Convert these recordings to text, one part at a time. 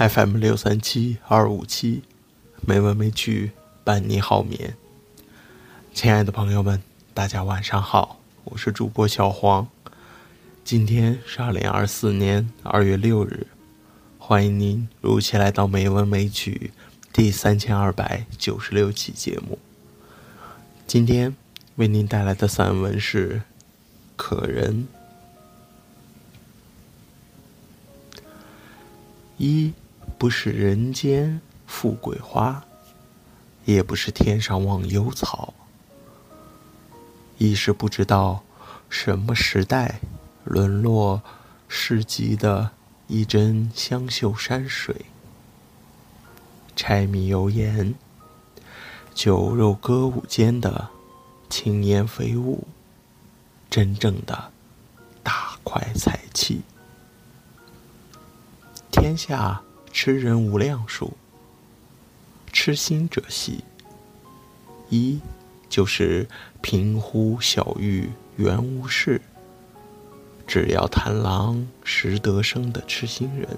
FM 六三七二五七，美文美曲伴你好眠。亲爱的朋友们，大家晚上好，我是主播小黄。今天是二零二四年二月六日，欢迎您如期来到美文美曲第三千二百九十六期节目。今天为您带来的散文是《可人》。一不是人间富贵花，也不是天上忘忧草。一是不知道什么时代沦落市集的一针香秀山水，柴米油盐、酒肉歌舞间的轻烟飞舞，真正的大块财气。天下痴人无量数，痴心者稀。一就是平呼小玉原无事，只要贪狼识得生的痴心人。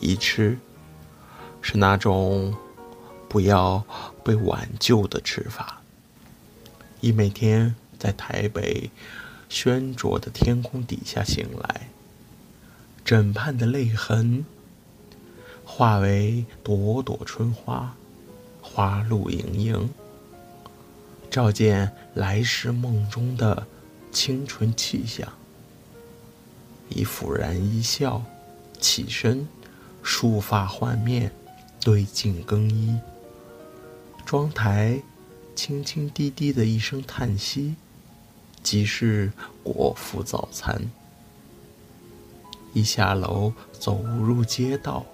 一痴是那种不要被挽救的吃法。一每天在台北喧浊的天空底下醒来。枕畔的泪痕，化为朵朵春花，花露盈盈，照见来时梦中的清纯气象。已抚然一笑，起身，梳发换面，对镜更衣。妆台，轻轻低低的一声叹息，即是果腹早餐。一下楼，走入街道，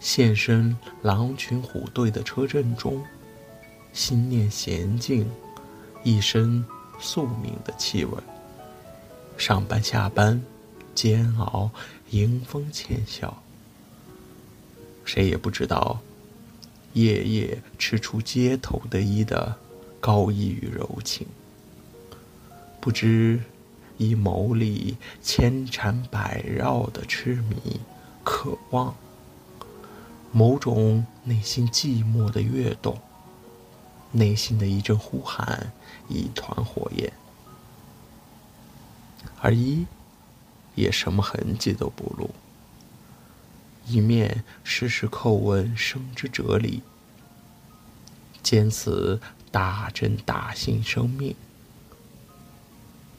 现身狼群虎队的车阵中，心念娴静，一身宿命的气味。上班下班，煎熬，迎风浅笑。谁也不知道，夜夜吃出街头的衣的高逸与柔情。不知。以眸里千缠百绕的痴迷、渴望，某种内心寂寞的跃动，内心的一阵呼喊，一团火焰，而一也什么痕迹都不露，一面时时叩问生之哲理，坚持大真大信生命，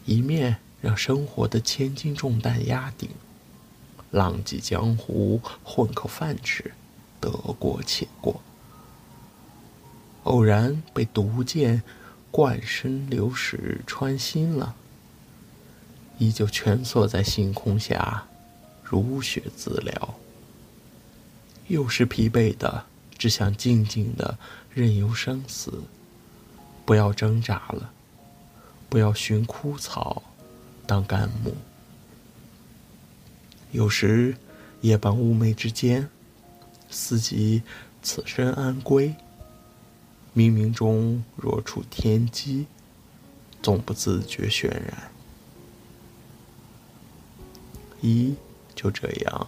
一面。让生活的千斤重担压顶，浪迹江湖混口饭吃，得过且过。偶然被毒箭贯身流矢穿心了，依旧蜷缩在星空下，如雪自疗。又是疲惫的，只想静静的任由生死，不要挣扎了，不要寻枯草。当干木，有时夜半寤寐之间，思及此身安归。冥冥中若处天机，总不自觉渲染。一就这样，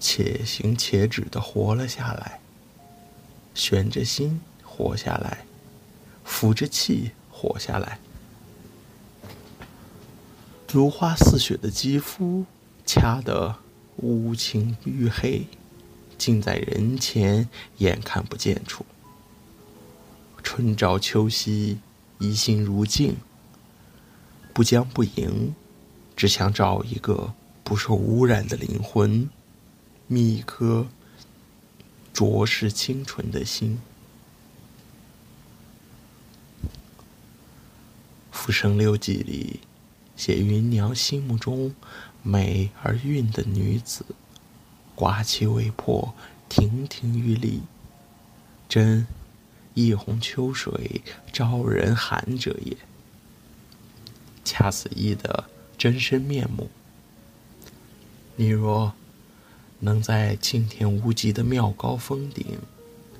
且行且止的活了下来，悬着心活下来，抚着气活下来。如花似雪的肌肤，掐得乌青玉黑，竟在人前眼看不见处。春朝秋夕，一心如镜，不将不迎，只想找一个不受污染的灵魂，觅一颗浊世清纯的心。《浮生六记》里。写芸娘心目中美而韵的女子，刮其未破，亭亭玉立，真一泓秋水招人寒者也。恰似一的真身面目。你若能在青天无极的妙高峰顶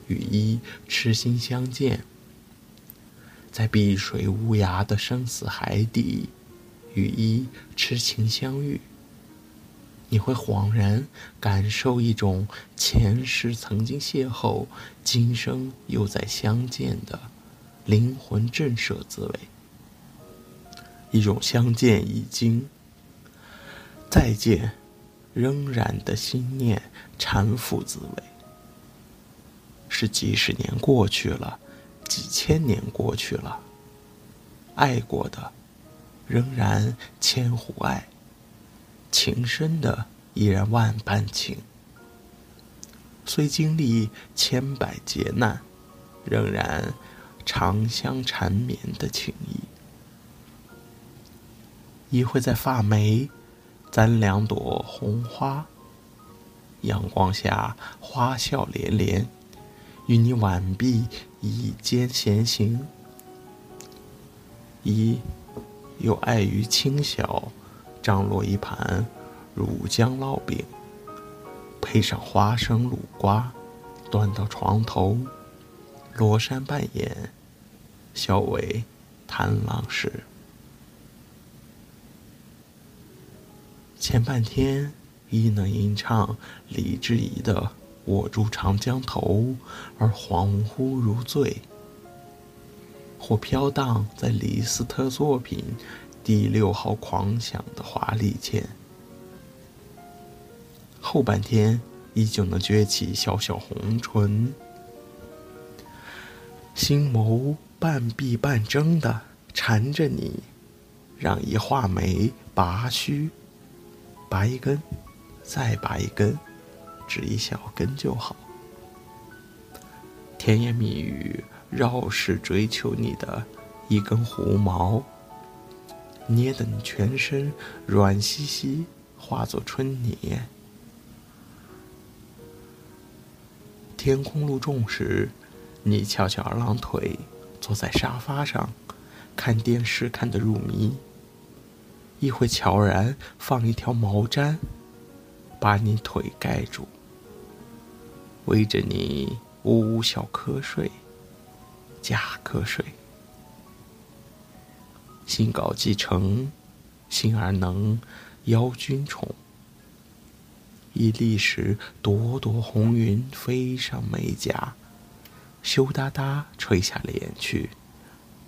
与一痴心相见，在碧水无涯的生死海底。与一痴情相遇，你会恍然感受一种前世曾经邂逅，今生又再相见的灵魂震慑滋味，一种相见已经，再见仍然的心念缠缚滋味。是几十年过去了，几千年过去了，爱过的仍然千户爱。情深的依然万般情，虽经历千百劫难，仍然长相缠绵的情谊。亦会在发眉簪两朵红花，阳光下花笑连连，与你挽臂倚肩闲行。一又碍于轻小。张罗一盘乳浆烙饼，配上花生卤瓜，端到床头，罗衫半掩，笑为贪狼时。前半天亦能吟唱李之仪的《我住长江头》，而恍惚如醉；或飘荡在李斯特作品。第六号狂想的华丽剑，后半天依旧能撅起小小红唇，心眸半闭半睁的缠着你，让一画眉拔须，拔一根，再拔一根，只一小根就好。甜言蜜语绕世追求你的一根胡毛。捏得你全身软兮兮，化作春泥。天空露重时，你翘翘二郎腿，坐在沙发上，看电视看得入迷。亦会悄然放一条毛毡，把你腿盖住，围着你呜呜小瞌睡，假瞌睡。心稿既成，心儿能邀君宠。以历时朵朵红云飞上眉颊，羞答答垂下脸去，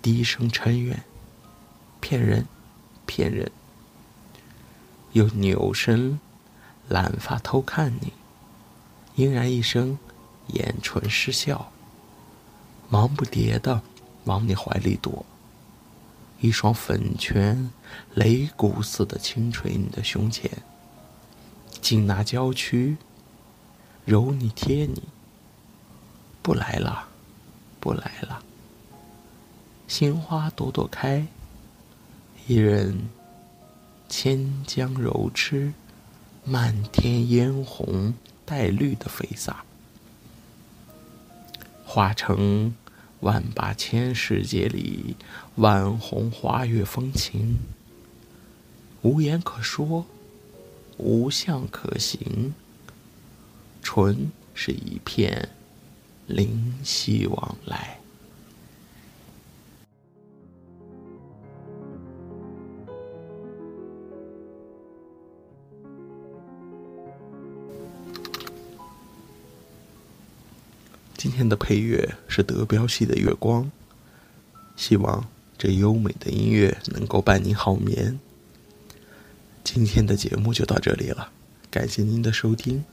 低声嗔怨：骗人，骗人。又扭身揽发偷看你，嫣然一声，眼唇失笑，忙不迭的往你怀里躲。一双粉拳，擂鼓似的轻捶你的胸前，紧拿娇躯，揉你贴你。不来了，不来了。心花朵朵开，一人千江柔痴，漫天嫣红带绿的飞洒，化成。万八千世界里，万红花月风情，无言可说，无相可行，纯是一片灵犀往来。天的配乐是德彪西的《月光》，希望这优美的音乐能够伴您好眠。今天的节目就到这里了，感谢您的收听，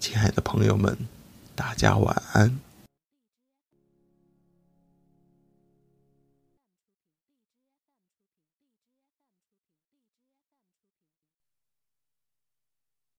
亲爱的朋友们，大家晚安。